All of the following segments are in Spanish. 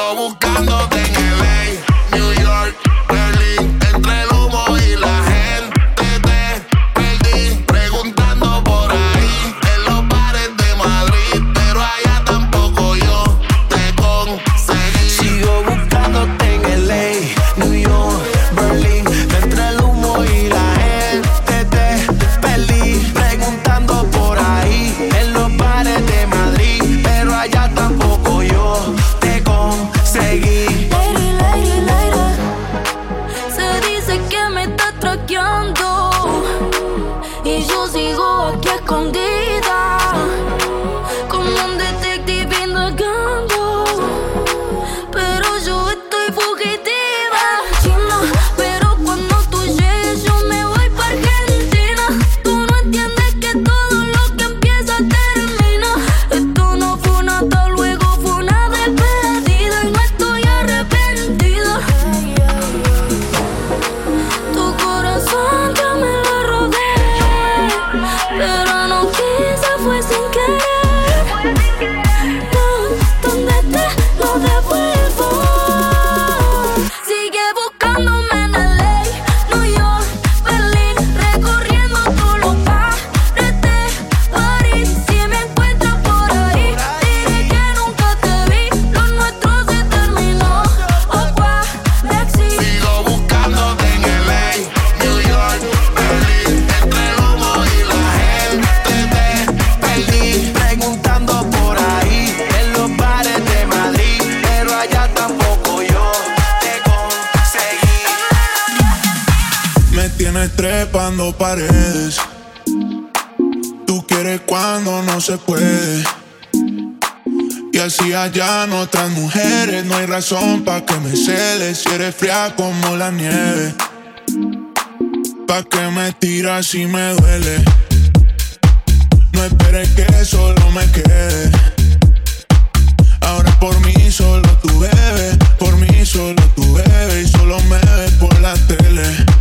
Sigo buscándote en LA, New York, trepando paredes. Tú quieres cuando no se puede. Y así allá no otras mujeres. No hay razón para que me celes si eres fría como la nieve. Pa' que me tiras si me duele. No esperes que solo me quede. Ahora por mí solo tú bebes, por mí solo tú bebes y solo me ves por la tele.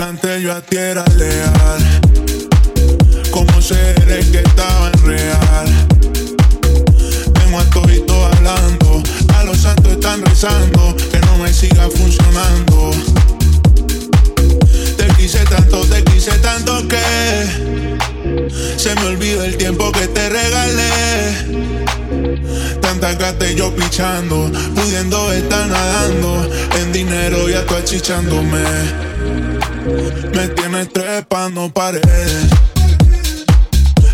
Canté yo a ti era leal. Como seré que estaba en real. Tengo a todo hablando, a los santos están rezando que no me siga funcionando. Quise tanto, te quise tanto que se me olvidó el tiempo que te regalé. Tanta gata y yo pichando, pudiendo estar nadando en dinero y tú achichándome. Me tienes trepando paredes.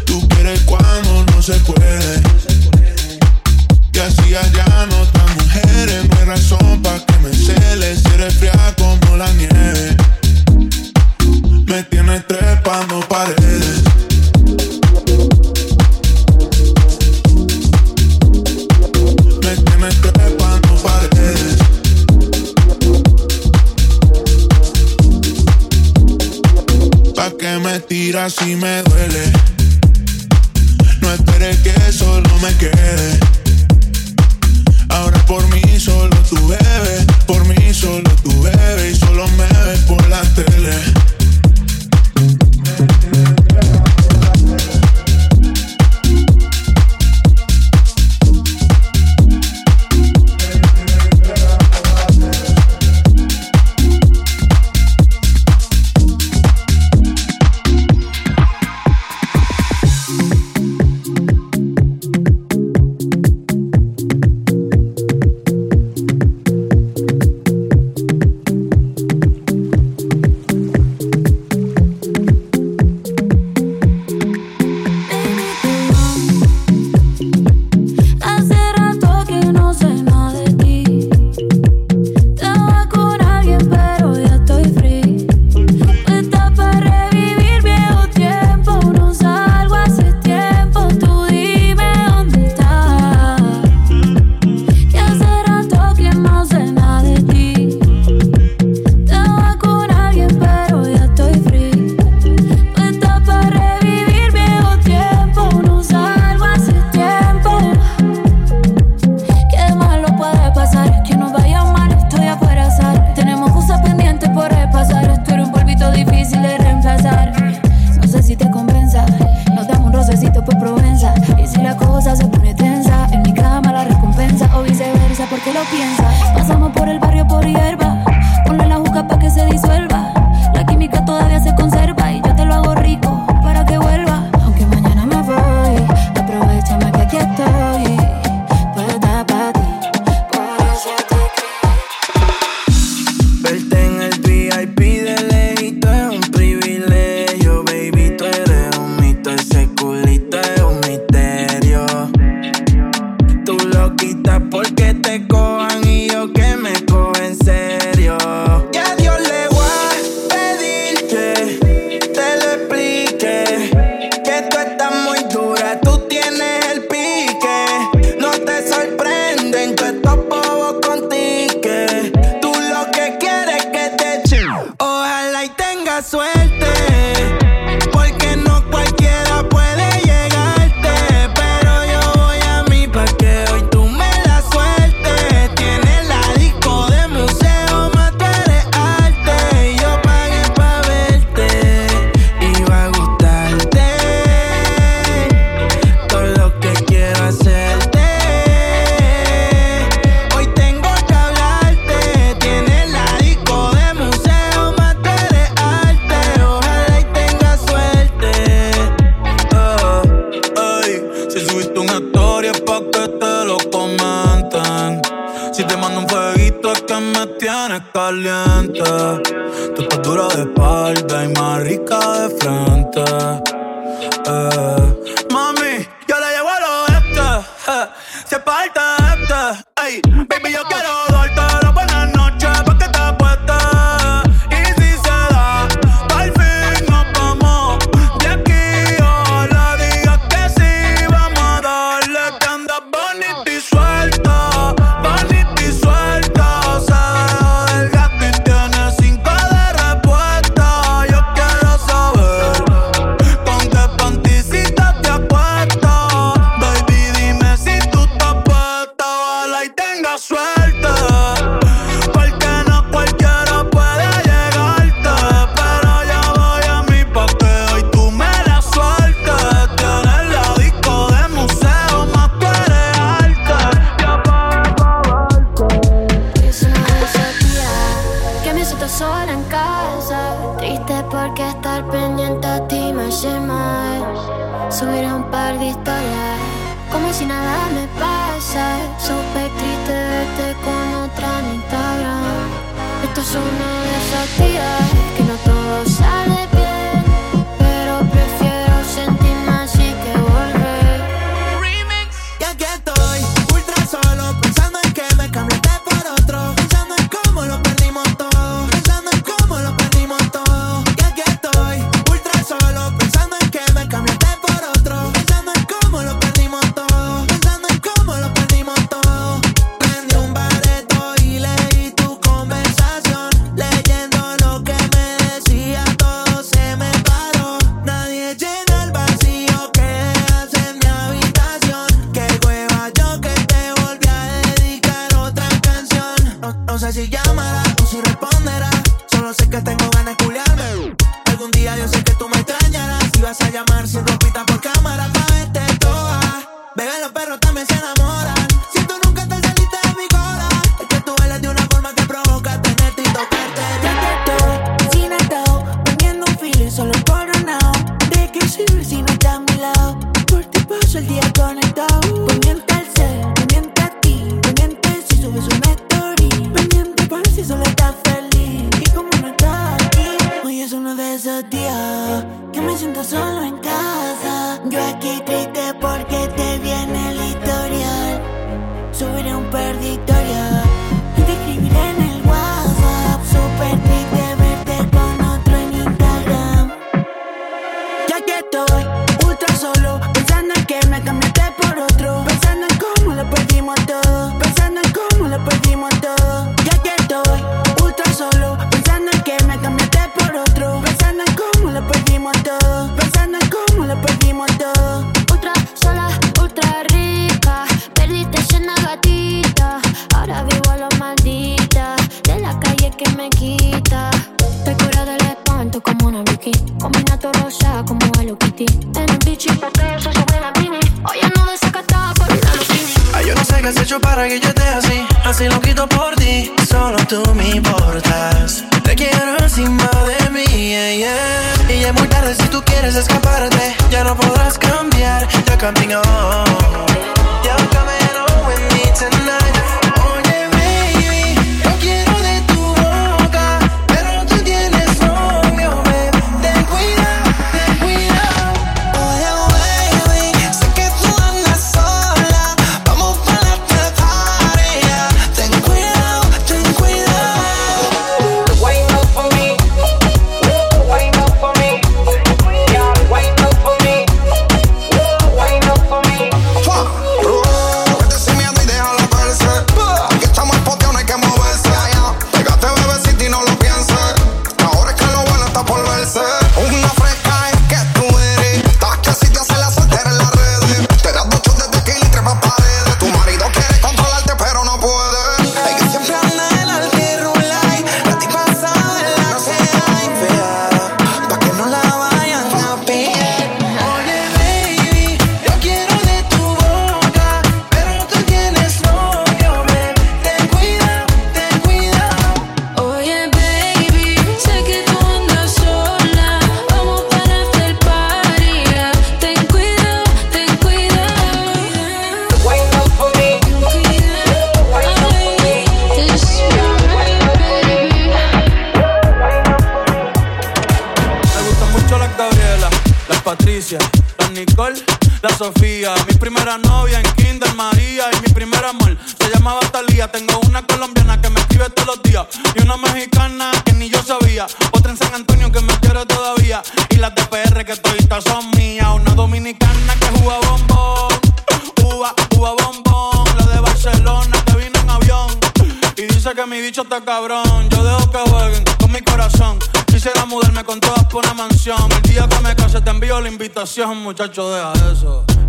Tú quieres cuando no se puede. Y así allá no mujeres, no hay razón para que me celes si eres fría como la nieve. Me tienes trepando paredes. que me tiras si me duele. No esperes que solo me quede.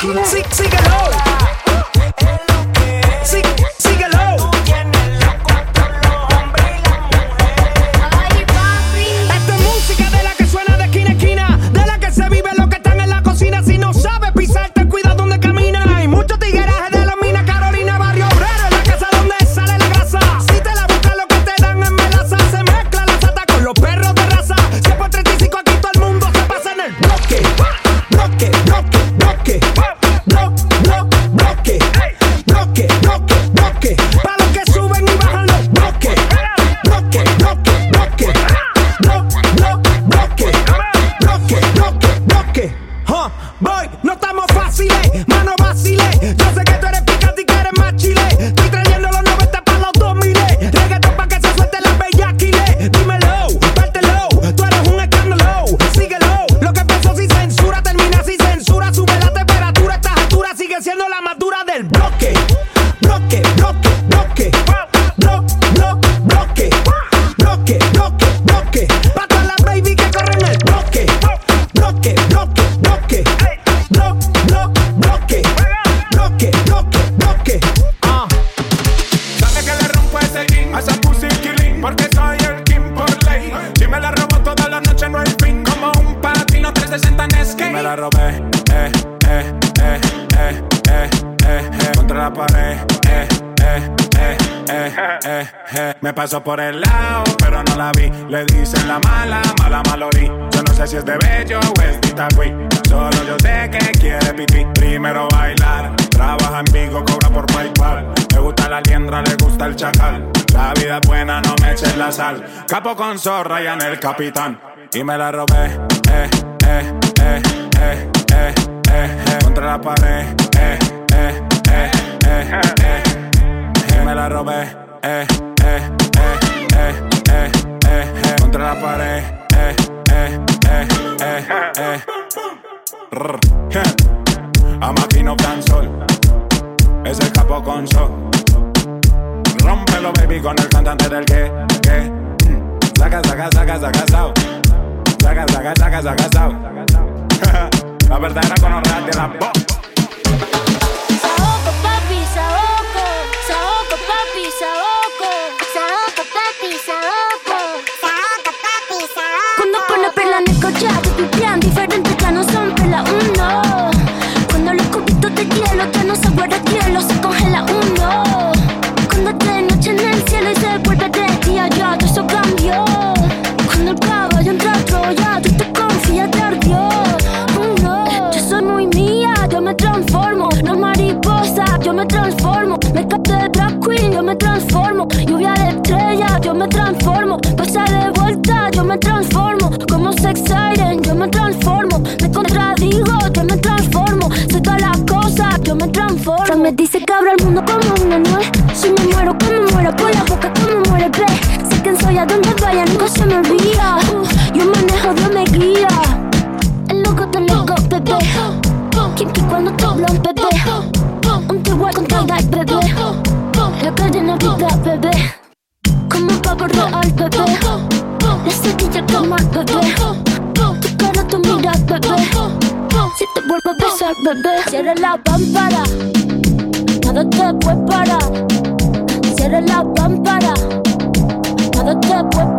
Síganos. Pasó por el lado, pero no la vi. Le dicen la mala, mala malorí. Yo no sé si es de bello o es de Solo yo sé que quiere pipí. Primero bailar, trabaja en Vigo, cobra por PayPal. Me gusta la liendra, le gusta el chacal. La vida es buena, no me eches la sal. Capo con zorra y en el capitán. Y me la robé, eh, eh, eh, eh, eh, eh, eh contra la pared, eh, eh, eh, eh, eh, eh, me la robé, eh contra la pared. Eh, eh, eh, eh, eh. Amaquino sol. Es el capo con sol. Rómpelo, baby, con el cantante del que, que. Saca, saca, saca, saca, sao. Saca, saca, saca, saca, sao. La verdadera con de la voz. me transformo. Me capté de drag queen, yo me transformo. Lluvia de estrellas, yo me transformo. Pasa de vuelta, yo me transformo. Como sex siren, yo me transformo. Me contradigo, yo me transformo. Soy todas las cosas, yo me transformo. Me dice que abro el mundo como una nuez. Si me muero, como muero, por la boca, como muere, ve. Sé quién soy, a donde vaya, nunca se me olvida. Yo manejo, Dios me guía. La pámpara. Nada te puede parar. Cierra la pámpara. Nada te puede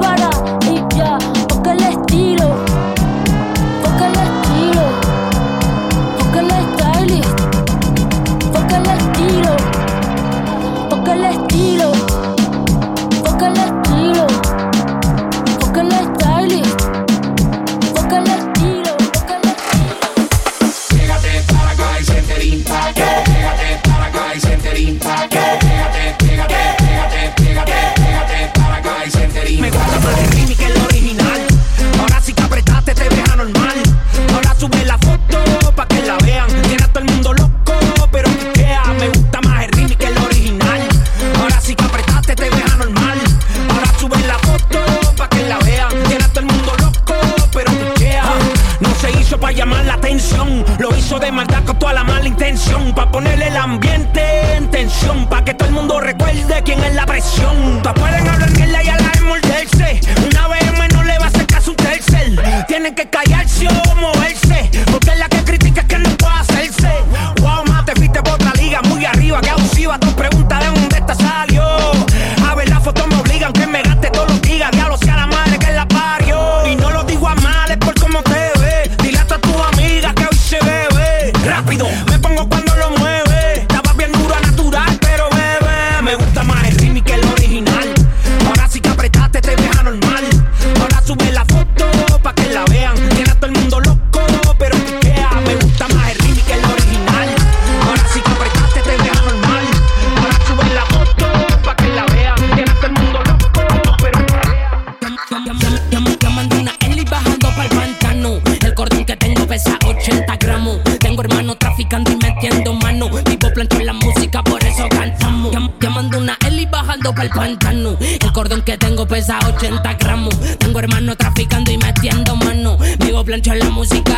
pesa 80 gramos. Tengo hermano traficando y metiendo mano. Vivo plancho en la música.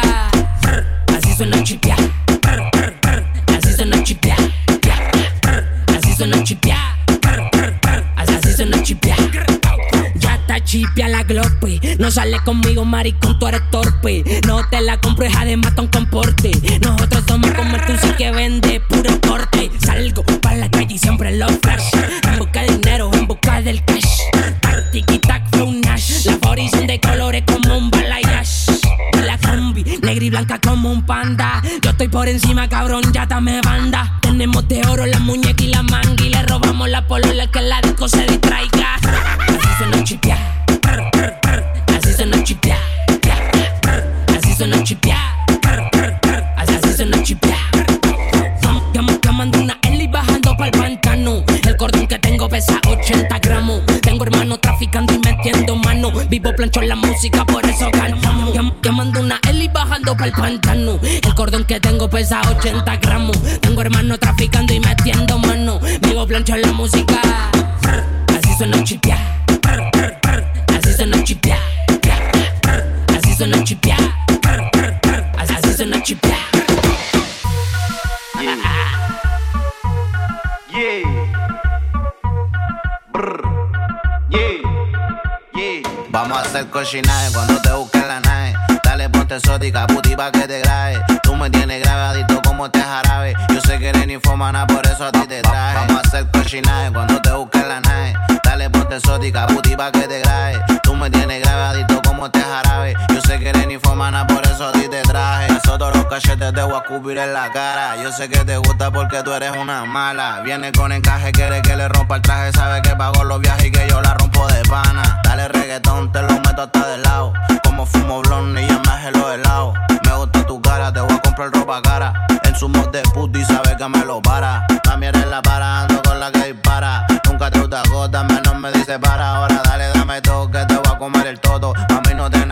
Así suena chipia. Así suena chipia. Así suena chipia. Así suena chipia. Ya está chipia la glope. No sale conmigo, maricón, tú eres torpe. No te la compro, hija de matón con porte. Nosotros somos como el sí que vende puro corte. Salgo para la calle y siempre lo flash. En busca de dinero, en busca del cash. Son de colores como un balayage. La combi, negra y blanca como un panda. Yo estoy por encima, cabrón, ya dame banda. Tenemos de oro la muñeca y la manga. Y le robamos la polola que la disco se distraiga. Así. Brr, brr, brr. Así suena chipia. Pia, la música, por eso cantamos. Llam- Llamando una Eli bajando pa'l pantano. El cordón que tengo pesa 80 gramos. Tengo hermano traficando y metiendo mano. Vivo plancho en la música. Así suena chipia. Así suena chipia. Así suena chipia. Así suena chipia. Vamos a hacer cochinaje cuando te busques la nave. Dale, ponte exótica, puti pa' que te grabe. Tú me tienes grabadito como este jarabe. Yo sé que eres ninfomana, por eso a ti te traje. Vamos a hacer cochinaje cuando te busques la nave. Dale, ponte exótica, puti pa' que te grabe. Tú me tienes grabadito como este jarabe. Sé que eres ninfomana, por eso a ti te traje. Eso todos los cachetes te voy a escupir en la cara. Yo sé que te gusta porque tú eres una mala. Viene con encaje, quiere que le rompa el traje. Sabe que pago los viajes y que yo la rompo de pana. Dale reggaetón, te lo meto hasta de lado. Como fumo blonde y ya me hace los helados. Me gusta tu cara, te voy a comprar ropa cara. En su mod de puti sabe que me lo para. Mami eres la para, ando con la que dispara. Nunca te gusta gota, menos me dice para. Ahora dale,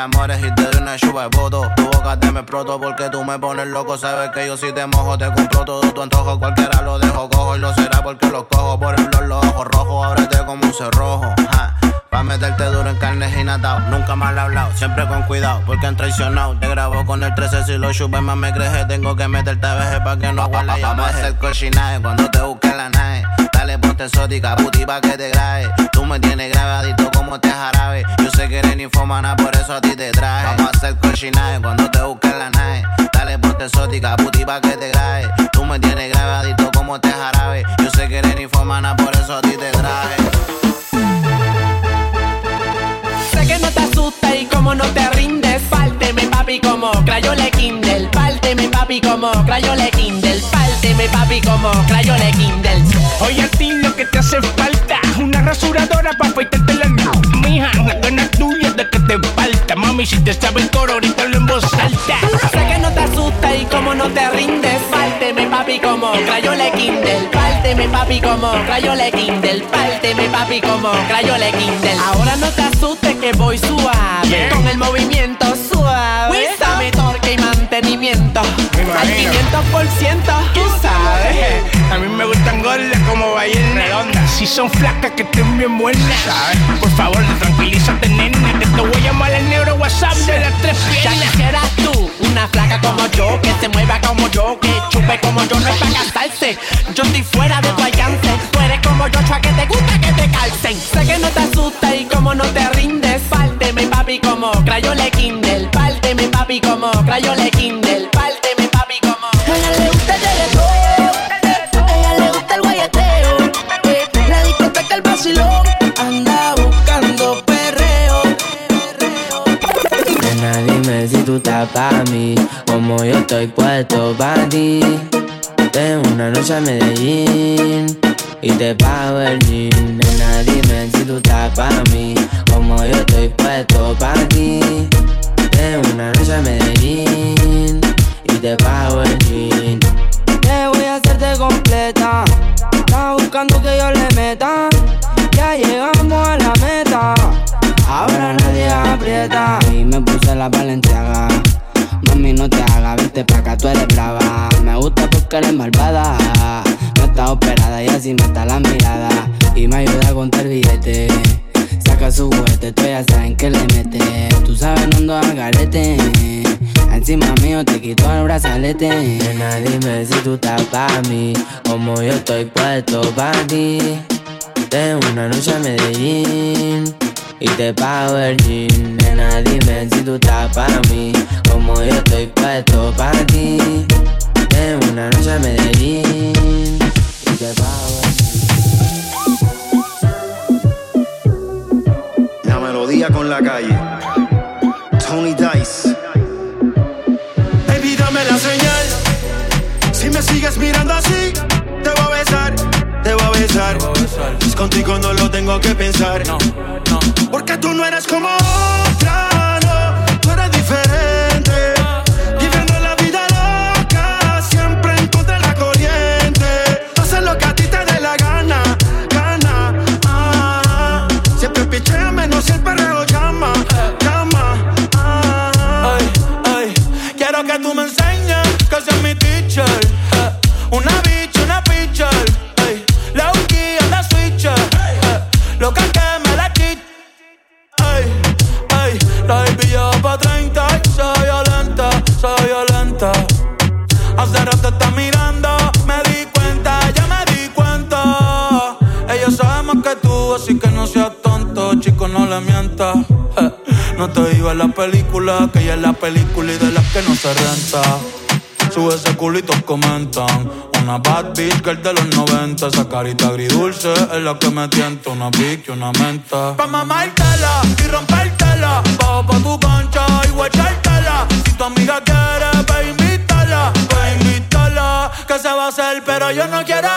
enamores y te doy una chupa de voto. Tu boca te me exploto porque tú me pones loco. Sabes que yo si te mojo te compro todo tu antojo. Cualquiera lo dejo cojo y lo será porque los cojo. Por ejemplo, los ojos rojos, ábrete como un cerrojo. Ja. Pa' meterte duro en carnes y natao. Nunca mal hablado, siempre con cuidado, porque han traicionado. Te grabo con el 13 si lo chupes más me creje. Tengo que meterte a veje pa' que no y Vamos a hacer cochinaje cuando te busque la nave. Dale, ponte exótica, puti pa' que te grabe. Tú me tienes grabadito como te jarabe. Yo sé que eres infomana, por eso a ti te traje. Vamos a hacer cochinaje cuando te busque la nave. Dale, ponte exótica, puti pa' que te grabe. Tú me tienes grabadito como te jarabe. Yo sé que eres infomana, por eso a ti te traje. Sé que no te asusta y como no te rindes, pálteme papi como crayole Kindle, pálteme papi como crayole Kindle, pálteme papi como crayole Kindle. Oye a ti lo que te hace falta Una rasuradora pa' afeitarte la Mija, la gana tuya de que te falta Mami, si te sabe el coro, ahorita lo en voz alta Sé que no te asusta y como no te rindes, pálteme papi como crayole Kindle, pálteme papi como crayole Kindle, pálteme papi como crayole Kindle. Ahora no te asustes que voy suave, Yeah. con el movimiento suave. Dame torque y mantenimiento, al 500%, tú sabes. A mí me gustan gordas como bailen redondas Si son flacas que estén bien buenas ¿sabes? Por favor, tranquilízate nena Que te voy a llamar al negro WhatsApp de las tres Ya piernas quisieras tú, una flaca como yo, que se mueva como yo, que chupe como yo, no es para casarse. Yo estoy fuera de tu alcance, tú eres como yo, chua, que te gusta que te calcen. Sé que no te asusta y como no te rindes, pálteme papi como crayole Kindle, pálteme papi como crayole Kindle, estás pa' mí, como yo estoy puesto pa' ti. Tengo una noche a Medellín y te pago el jean. Nena, dime si tú estás pa' mí, como yo estoy puesto pa' ti. Tengo una noche a Medellín y te pago el jean. Te voy a hacerte completa. Estás buscando que yo le meta. Ya llegamos a la meta. Ahora nadie aprieta. Y me puse la valenciaga. Tú eres brava. Me gusta porque eres malvada. No está operada y así me está la mirada. Y me ayuda a contar billete. Saca su juguete, tú ya saben que le mete. Tú sabes, no ando al garete. Encima mío te quito el brazalete. Nena, dime si tú estás pa' mí. Como yo estoy puesto pa' ti. Tengo una noche a Medellín y te pago el jean. Nena, dime si tú estás pa' mí, como yo estoy puesto pa' ti. Tengo una noche a Medellín y te pago el La melodía con la calle. Tony Dice. Baby, dame la señal. Si me sigues mirando así, te voy a besar, te voy a besar. Contigo no lo tengo que pensar. Porque tú no eres como la película, que ella es la película y de las que no se renta. Sube ese culito, comentan. Una bad bitch girl de los 90. Esa carita agridulce es la que me tienta. Una y una menta. Pa' mamártela y rompértela. Bajo pa' tu concha y guachártela. Si tu amiga quiere, pa' invitarla. Pa' invitarla. Que se va a hacer, pero yo no quiero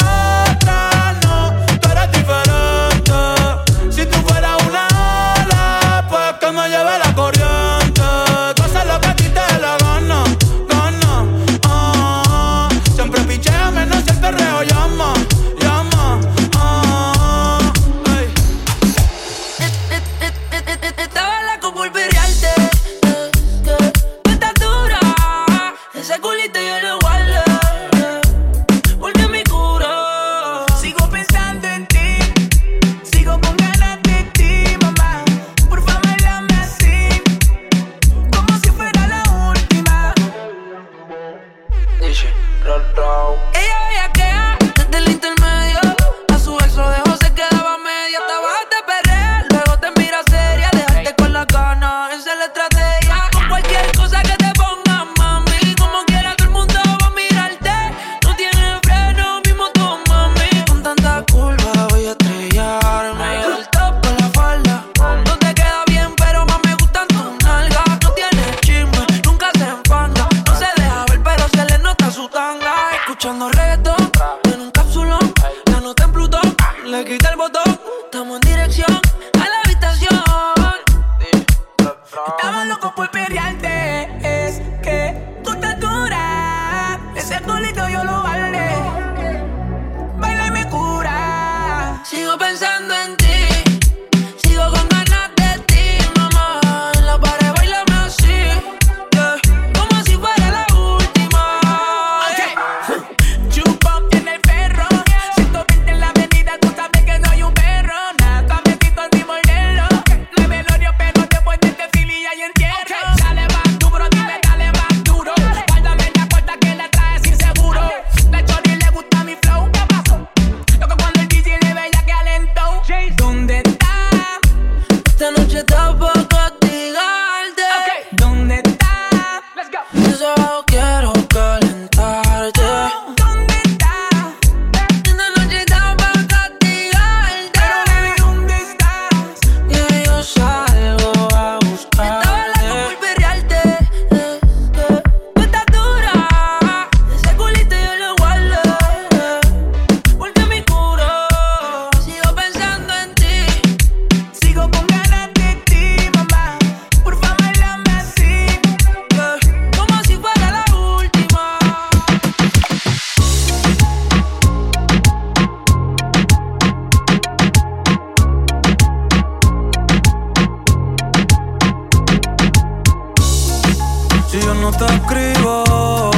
Si yo no te escribo,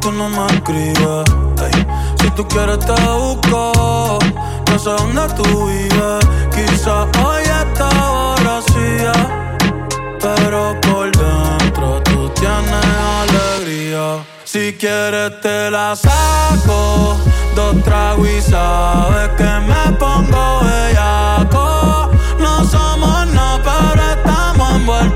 tú no me escribes. Si tú quieres te busco, no sé dónde tú vives. Quizá hoy esta hora sí, pero por dentro tú tienes alegría. Si quieres te la saco, dos tragos y sabes que me pongo bellaco. No somos nada, pero estamos envueltos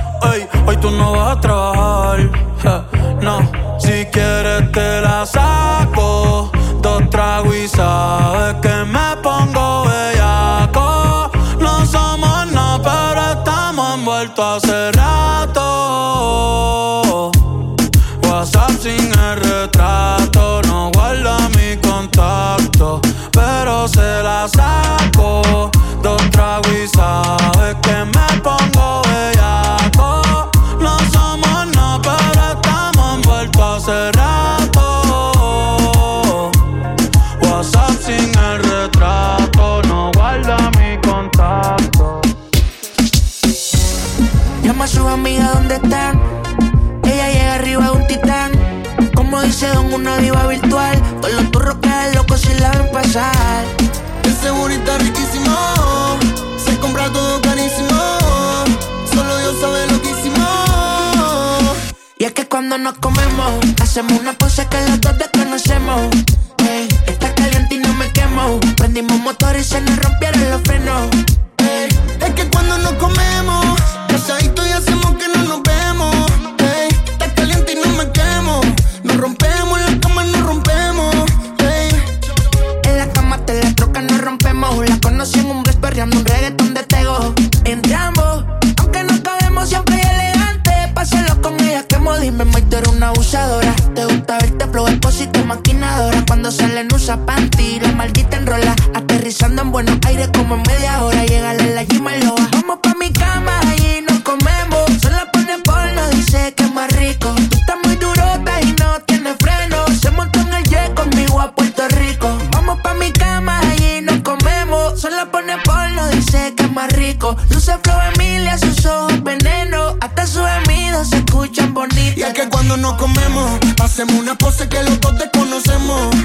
ey, hoy tú no vas a trabajar. No, si quieres te la saco. Dos tragos y sabes que me pongo bellaco. No somos nada, pero estamos envueltos hace rato. WhatsApp sin el retrato, no guarda mi contacto, pero se la una diva virtual. Con los turros que es loco si la ven pasar. Ese bonita riquísimo. Se compra todo carísimo. Solo Dios sabe lo que hicimos. Y es que cuando nos comemos, hacemos una pose que los dos desconocemos. Hey, está caliente y no me quemo. Prendimos motor y se nos rompieron los frenos. éxito maquinadora Cuando salen usa panty La maldita enrola Aterrizando en buenos aires como en media hora. Llega la gima loa Vamos pa' mi cama y nos comemos. Solo pone porno, dice que es más rico. Tú estás muy durota y no tienes freno. Se montó en el jet conmigo a Puerto Rico. Vamos pa' mi cama y nos comemos. Solo pone porno, dice que es más rico. Luce flow Emilia, sus ojos veneno. Hasta sus gemidos se escuchan bonitos Hacemos una pose que los dos desconocemos.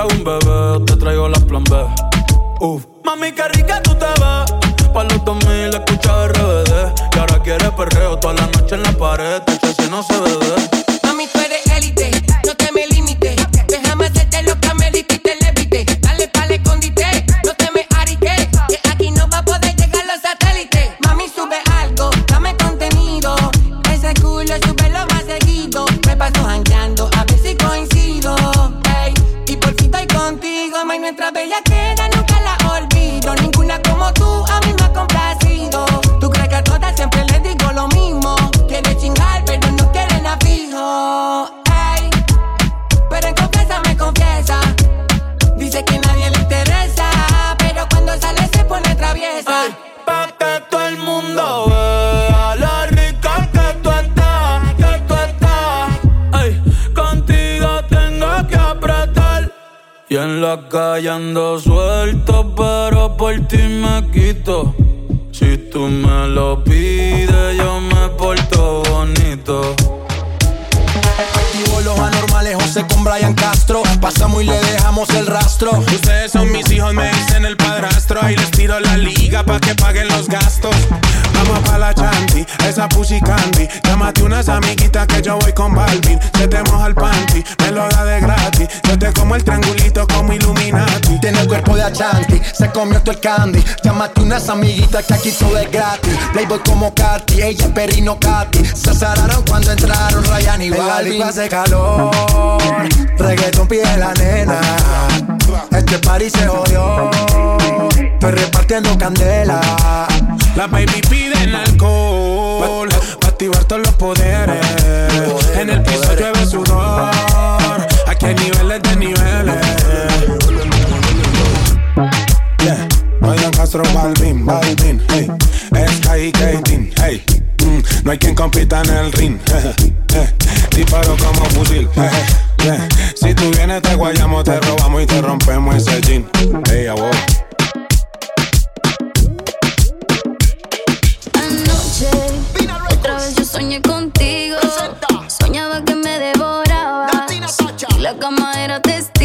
Hago un bebé, te traigo las plan B. Uf. Mami, qué rica tú te ves. Pa' los 2000 escucha RBD. Y ahora quieres perreo toda la noche en la pared. Te si no se bebe. Mami, tú eres élite, no te me la calle ando suelto, pero por ti me quito. Si tú me lo pides, yo me porto bonito. Activo los anormales, José con Brian Castro. Pasamos y le dejamos el rastro. Ustedes son mis hijos, me Ahí les tiro la liga pa' que paguen los gastos. Vamos pa' la chanti, esa pussy candy. Llámate unas amiguitas que yo voy con Balvin. Se te moja el panty, me lo da de gratis. Yo te como el triangulito como Illuminati. Tiene el cuerpo de Achanti, se comió todo el candy. Llámate unas amiguitas que aquí todo es gratis. Playboy como Katy, ella es perrino Katy. Se azararon cuando entraron Ryan y Balvin. hace calor, reggaeton pide la nena. Este party se jodió, estoy repartiendo candela. La baby piden alcohol Pa' activar todos los poderes En el piso llueve sudor Aquí hay niveles de niveles Yeah, Ryan Castro, Balvin, Balvin, hey. Sky y Katin, hey. Mm, no hay quien compita en el ring. eh. Disparo como fusil. eh. Si tú vienes te guayamos, te robamos y te rompemos ese jean. Hey, a otra vez yo soñé contigo. Soñaba que me devorabas. Y la cama era testigo.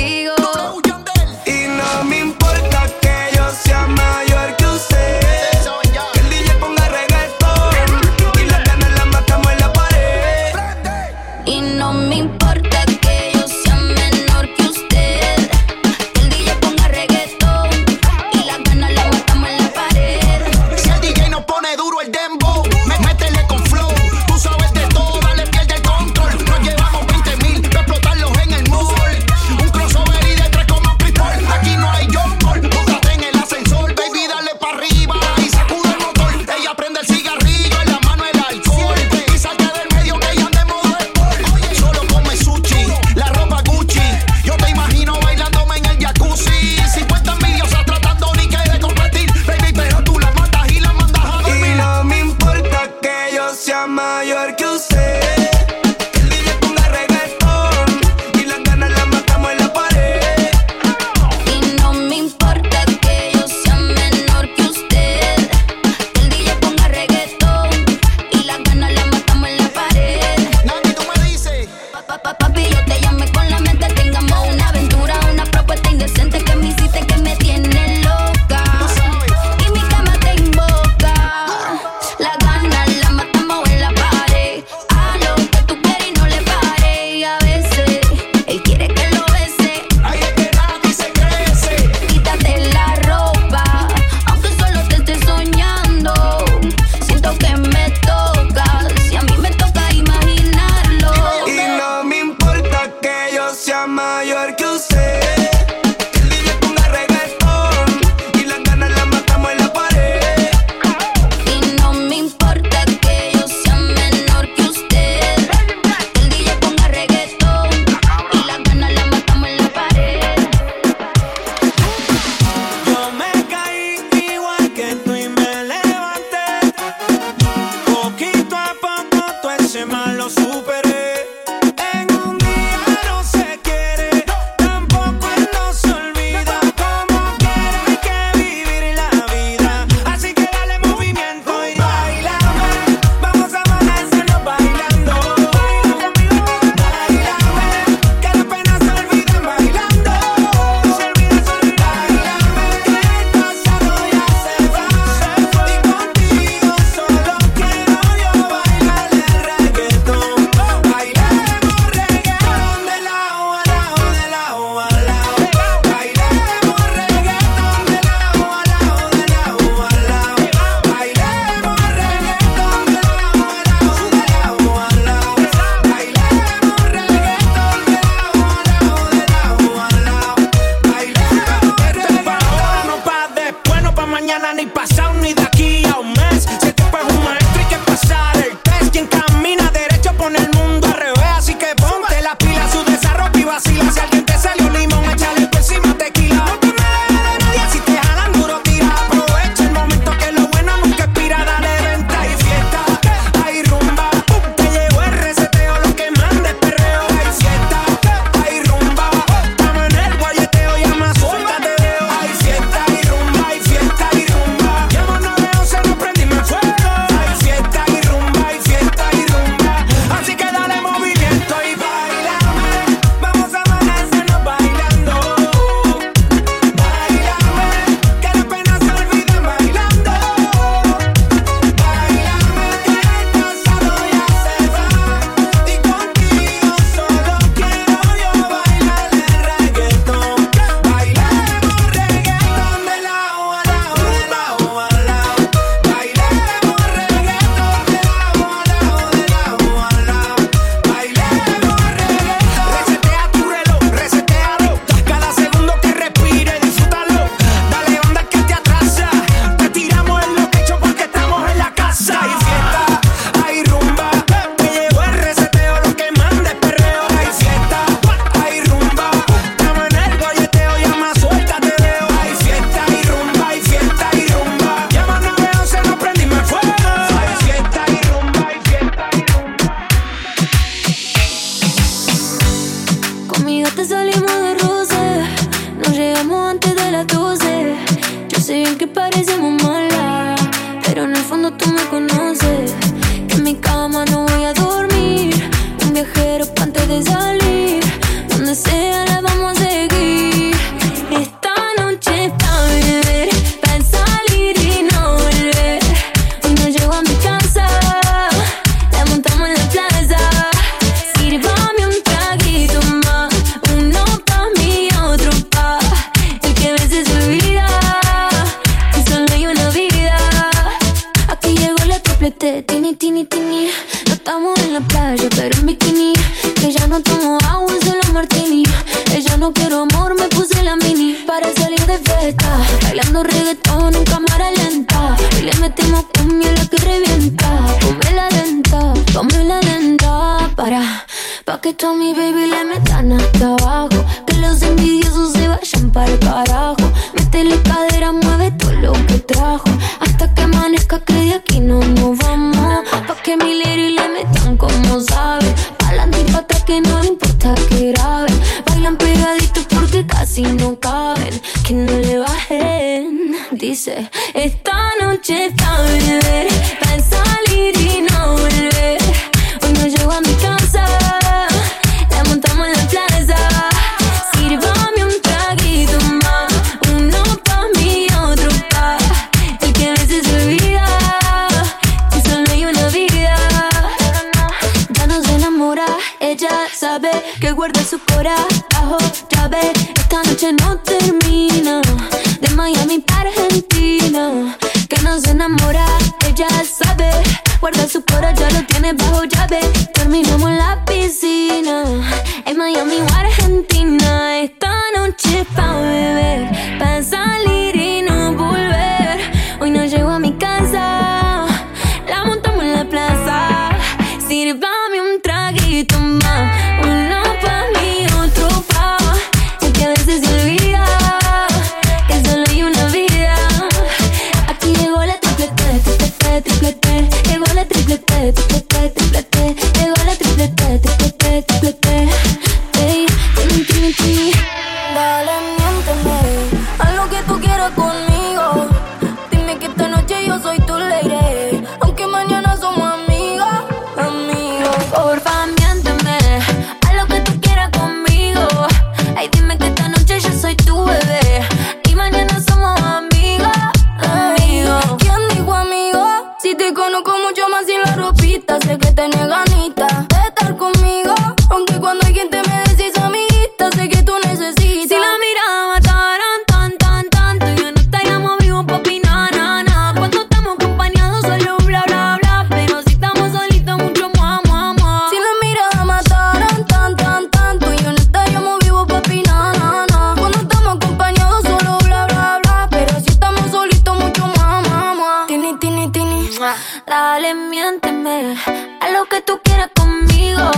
Miénteme. Haz lo que tú quieras conmigo.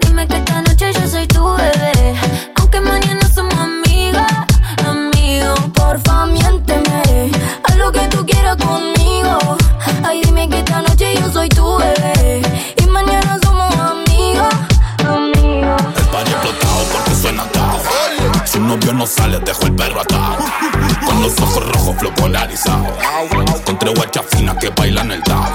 Dime que esta noche yo soy tu bebé. Aunque mañana somos amigos, amigos. Porfa, miénteme. Haz lo que tú quieras conmigo. Ay, dime que esta noche yo soy tu bebé. Y mañana somos amigos, amigos. El explotado porque suena atado. Su novio no sale, dejo el perro atado. Con los ojos rojos, flow polarizado. Con tres guachas finas que bailan el tao.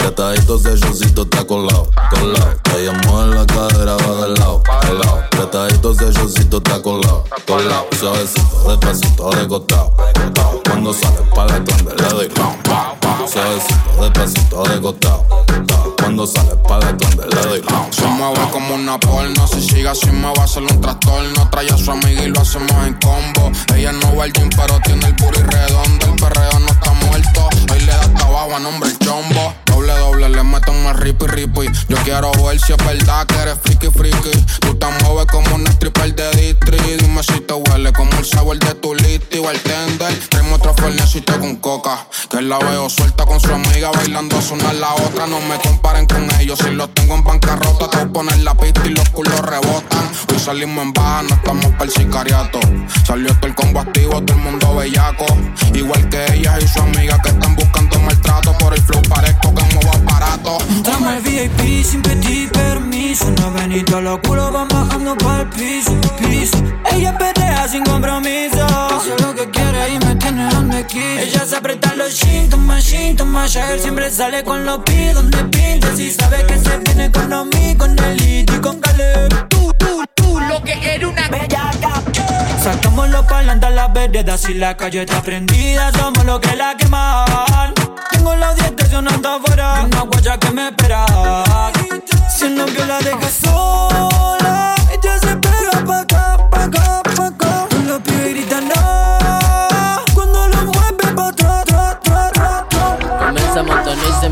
A lado. Apretadito, selloncito está colado, colado. Ella mueve la cadera, va de lado a lado. Apretadito, selloncito está colado, colado. Suavecito, despacito, de costado, costado. Cuando sale pa' la grande, le doy pam. Suavecito, despacito, de costado, costado. Cuando sale pa' la grande, le doy pam, Se mueve como una porno, si sigue así me va a hacer un trastorno. Trae a su amiga y lo hacemos en combo. Ella no va al gym, pero tiene el puri redondo. El perreo no está muerto. Hoy le da trabajo a nombre el chombo. Doble, doble, le meto más ripi, ripi. Yo quiero ver si es verdad que eres friki, friki. Tú te mueves como un stripper de distri. Dime si te huele como el sabor de tu listi o el tender. Traemos otro fernecito con coca. Que la veo suelta con su amiga bailando a sonar la otra. No me comparen con ellos. Si los tengo en bancarrota, te voy poner la pista y los culos rebotan. Hoy salimos en baja, no estamos para el sicariato. Salió todo el combo activo, todo el mundo bellaco. Igual que ellas y su amiga que están buscando maltrato. Por el flow parezco que muevo aparato. Dame el VIP sin pedir, pero y todos los culos van bajando para el piso, piso. Ella perrea sin compromiso. Hace lo que quiere y me tiene donde quiere. Ella se aprieta los síntomas, síntomas. Él siempre sale con los pies donde pinta. Si sabe que se viene con Omi, con Elite y con Caleb. Tú, tú, tú, lo que era una. Sacamos los parlantes a las veredas y la calle está prendida. Somos los que la queman. Tengo la dieta sonando afuera. Una guaya que me espera. Si el novio la deja sola,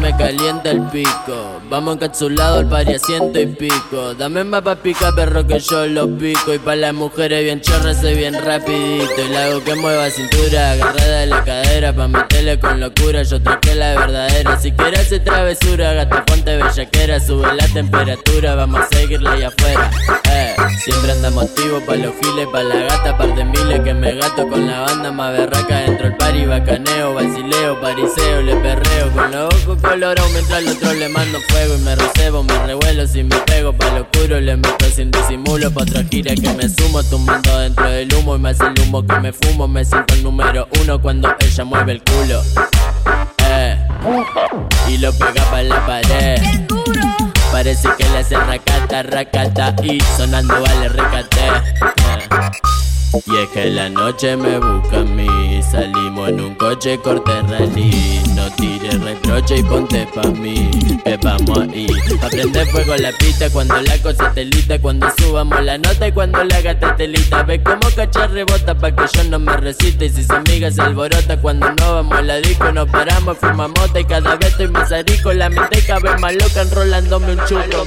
me calienta el pico. Vamos encapsulado al pari ciento y pico. Dame más pa' pica, perro, que yo lo pico. Y pa' las mujeres bien chorras, soy bien rapidito. Y la hago que mueva cintura, agarrada de la cadera. Pa' meterle con locura, yo traje la verdadera. Si quieres hacer travesura, gata, ponte bellaquera. Sube la temperatura, vamos a seguirla allá afuera. Eh, siempre andamos activos pa' los giles, pa' la gata, par de miles que me gato con la banda más berraca. Dentro el pari, bacaneo, vacileo, pariseo, le perreo. Con los ojos mientras al otro le mando fuego. Y me recebo, me revuelo, si me pego pa' lo oscuro, le meto sin disimulo. Pa' otra gira que me sumo, tumbando dentro del humo. Y me hace el humo que me fumo, me siento el número uno cuando ella mueve el culo. Eh, y lo pega pa' la pared. Parece que le hace racata, racata y sonando vale recate. Eh. Y es que la noche me busca a mí Salimos en un coche corte rally No tires reproche y ponte pa' mí Que vamos ahí Pa' prender fuego la pista Cuando la cosa te lita Cuando subamos la nota y cuando la gata te lita Ve como cachar rebota pa' que yo no me resista Y si su amiga se alborota Cuando no vamos a la disco Nos paramos, fumamos Y cada vez estoy más arico La mente vez más loca Enrolándome un chulo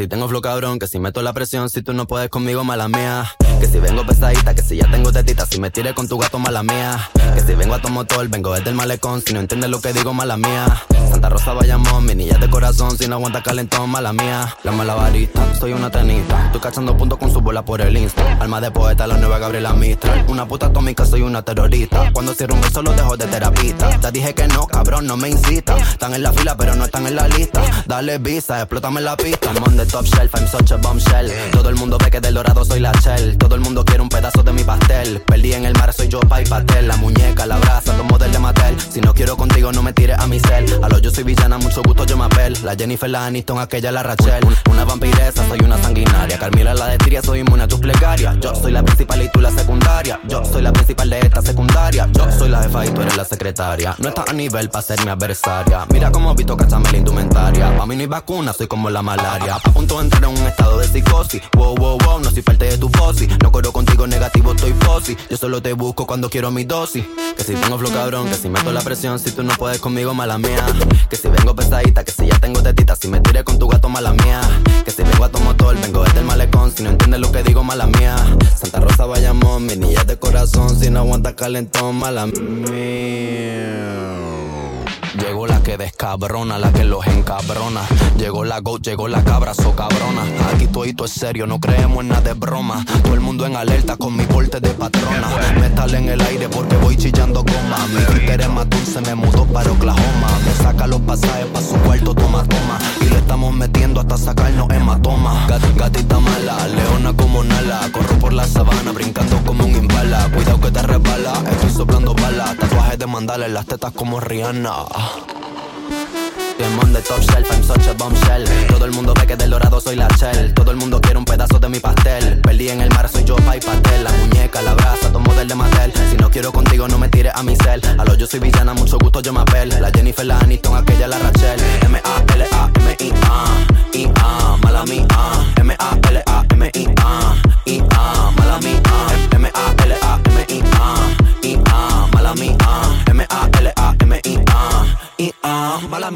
si tengo flow cabrón, que si meto la presión, si tú no puedes conmigo, mala mía. Que si vengo pesadita, que si ya tengo tetita, si me tires con tu gato, mala mía. Que si vengo a tu motor, vengo desde el malecón, si no entiendes lo que digo, mala mía. Santa Rosa Bayamón, mi niña de corazón, si no aguanta calentón, mala mía. La malabarista, soy una tenista, estoy cachando puntos con su bola por el insta. Alma de poeta, la nueva Gabriela Mistral. Una puta atómica, soy una terrorista. Cuando cierro un beso, lo dejo de terapista. Te dije que no, cabrón, no me incita. Están en la fila, pero no están en la lista. Dale visa, explótame la pista. Top shelf, I'm such a bombshell. Todo el mundo ve que del dorado soy la shell. Todo el mundo quiere un pedazo de mi pastel. Perdí en el mar, soy yo, pa' y pastel. La muñeca, la brasa, tomo del de Mattel. Si no quiero contigo, no me tires a mi cel. A lo yo soy villana, mucho gusto, yo me apel. La Jennifer, la Aniston, aquella, la Rachel. Una vampiresa, soy una sanguinaria. Carmila, la de Tiria, soy inmune a tus plegarias. Yo soy la principal y tú la secundaria. Yo soy la principal de esta secundaria. Yo soy la jefa y tú eres la secretaria. No estás a nivel para ser mi adversaria. Mira cómo visto cachame la indumentaria. Pa' mí no hay vacuna, soy como la malaria. A punto de entrar en un estado de psicosis. Wow, wow, wow, no soy parte de tu fosi. No corro contigo negativo, estoy fosi. Yo solo te busco cuando quiero mi dosis. Que si tengo flow cabrón, que si meto la presión, si tú no puedes conmigo, mala mía. Que si vengo pesadita, que si ya tengo tetita, si me tiré con tu gato, mala mía. Que si vengo a tu motor, vengo desde el malecón, si no entiendes lo que digo, mala mía. Santa Rosa Bayamón, mi niña de corazón, si no aguanta calentón, mala mía. Llegó la que descabrona, la que los encabrona. Llegó la go, llegó la cabra, so cabrona. Aquí todo es serio, no creemos en nada de broma. Todo el mundo en alerta con mi porte de patrona. Metal en el aire porque voy chillando goma. Mi Twitter es más dulce, me mudó para Oklahoma. Me saca los pasajes pa' su cuarto, toma, toma. Y le estamos metiendo hasta sacarnos hematoma. Gat- gatita mala, leona como Nala. Corro por la sabana, brincando como un imbala. Cuidado que te resbala, estoy soplando balas. Tatuajes de mandala en las tetas como Rihanna. I'm on the top shelf, I'm such a bombshell. Todo el mundo ve que del dorado soy la shell. Todo el mundo quiere un pedazo de mi pastel. Perdí en el mar, soy yo, pa' y pastel. La muñeca, la brasa, tomo del de Mattel. Si no quiero contigo, no me tires a mi cel. A lo yo soy villana, mucho gusto, yo me apel. La Jennifer, la Aniston, aquella, la Rachel. M-A-L-A-M-I-A. I-A, mala mía. M-A-L-A-M-I-A. I-A, mala mía. M-A-L-A-M-I-A. I-A, mala mía. M-A-L-A-M-I-A. me ah, mala.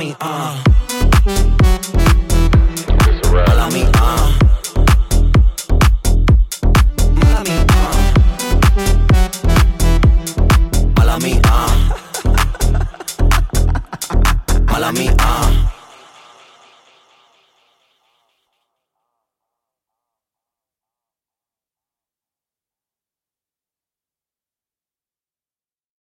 Mala. Mala Mala.